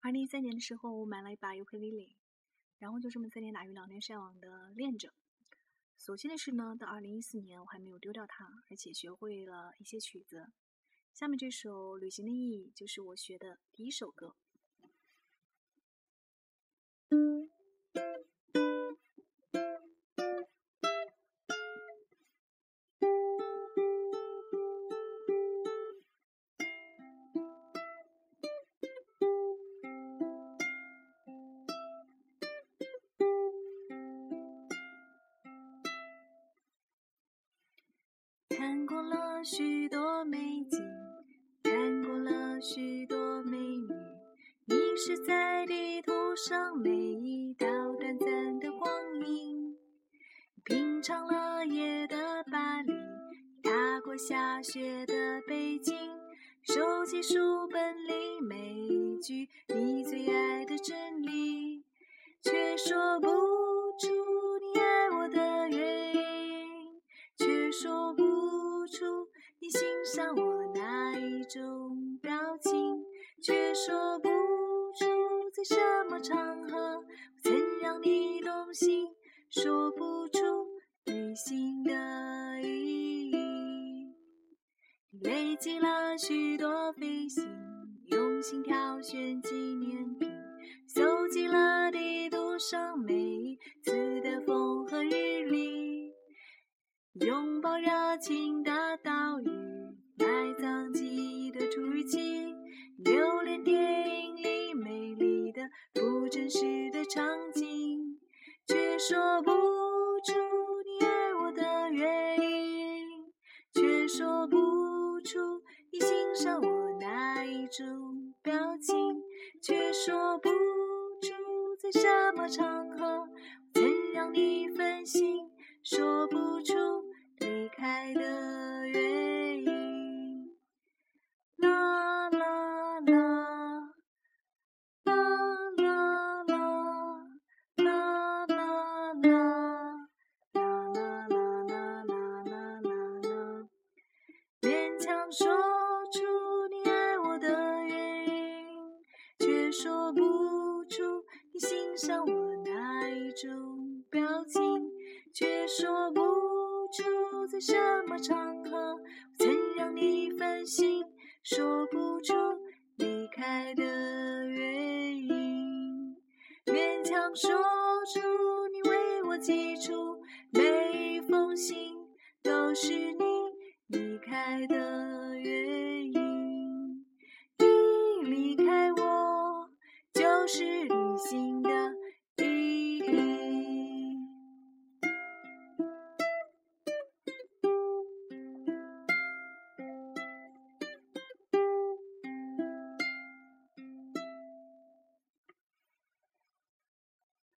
二零一三年的时候，我买了一把尤克里里，然后就这么三天打鱼两天晒网的练着。所幸的是呢，到二零一四年我还没有丢掉它，而且学会了一些曲子。下面这首《旅行的意义》就是我学的第一首歌。看过了许多美景，看过了许多美女，迷失在地图上每一道短暂的光影。品尝了夜的巴黎，踏过下雪的北京，收集书本里每一句你最爱的真理，却说不像我那一种表情，却说不出在什么场合我曾让你动心，说不出旅行的意义。你累积了许多飞行，用心挑选纪念品，搜集了地图上每一次的风和日丽。拥抱热情的的土耳其，留恋电影里美丽的不真实的场景，却说不出你爱我的原因，却说不出你欣赏我哪一种表情，却说不出在什么场合说出你爱我的原因，却说不出你欣赏我哪一种表情，却说不。出在什么场合，我曾让你分心，说不出离开的原因，勉强说出你为我寄出每一封信，都是你离开的。是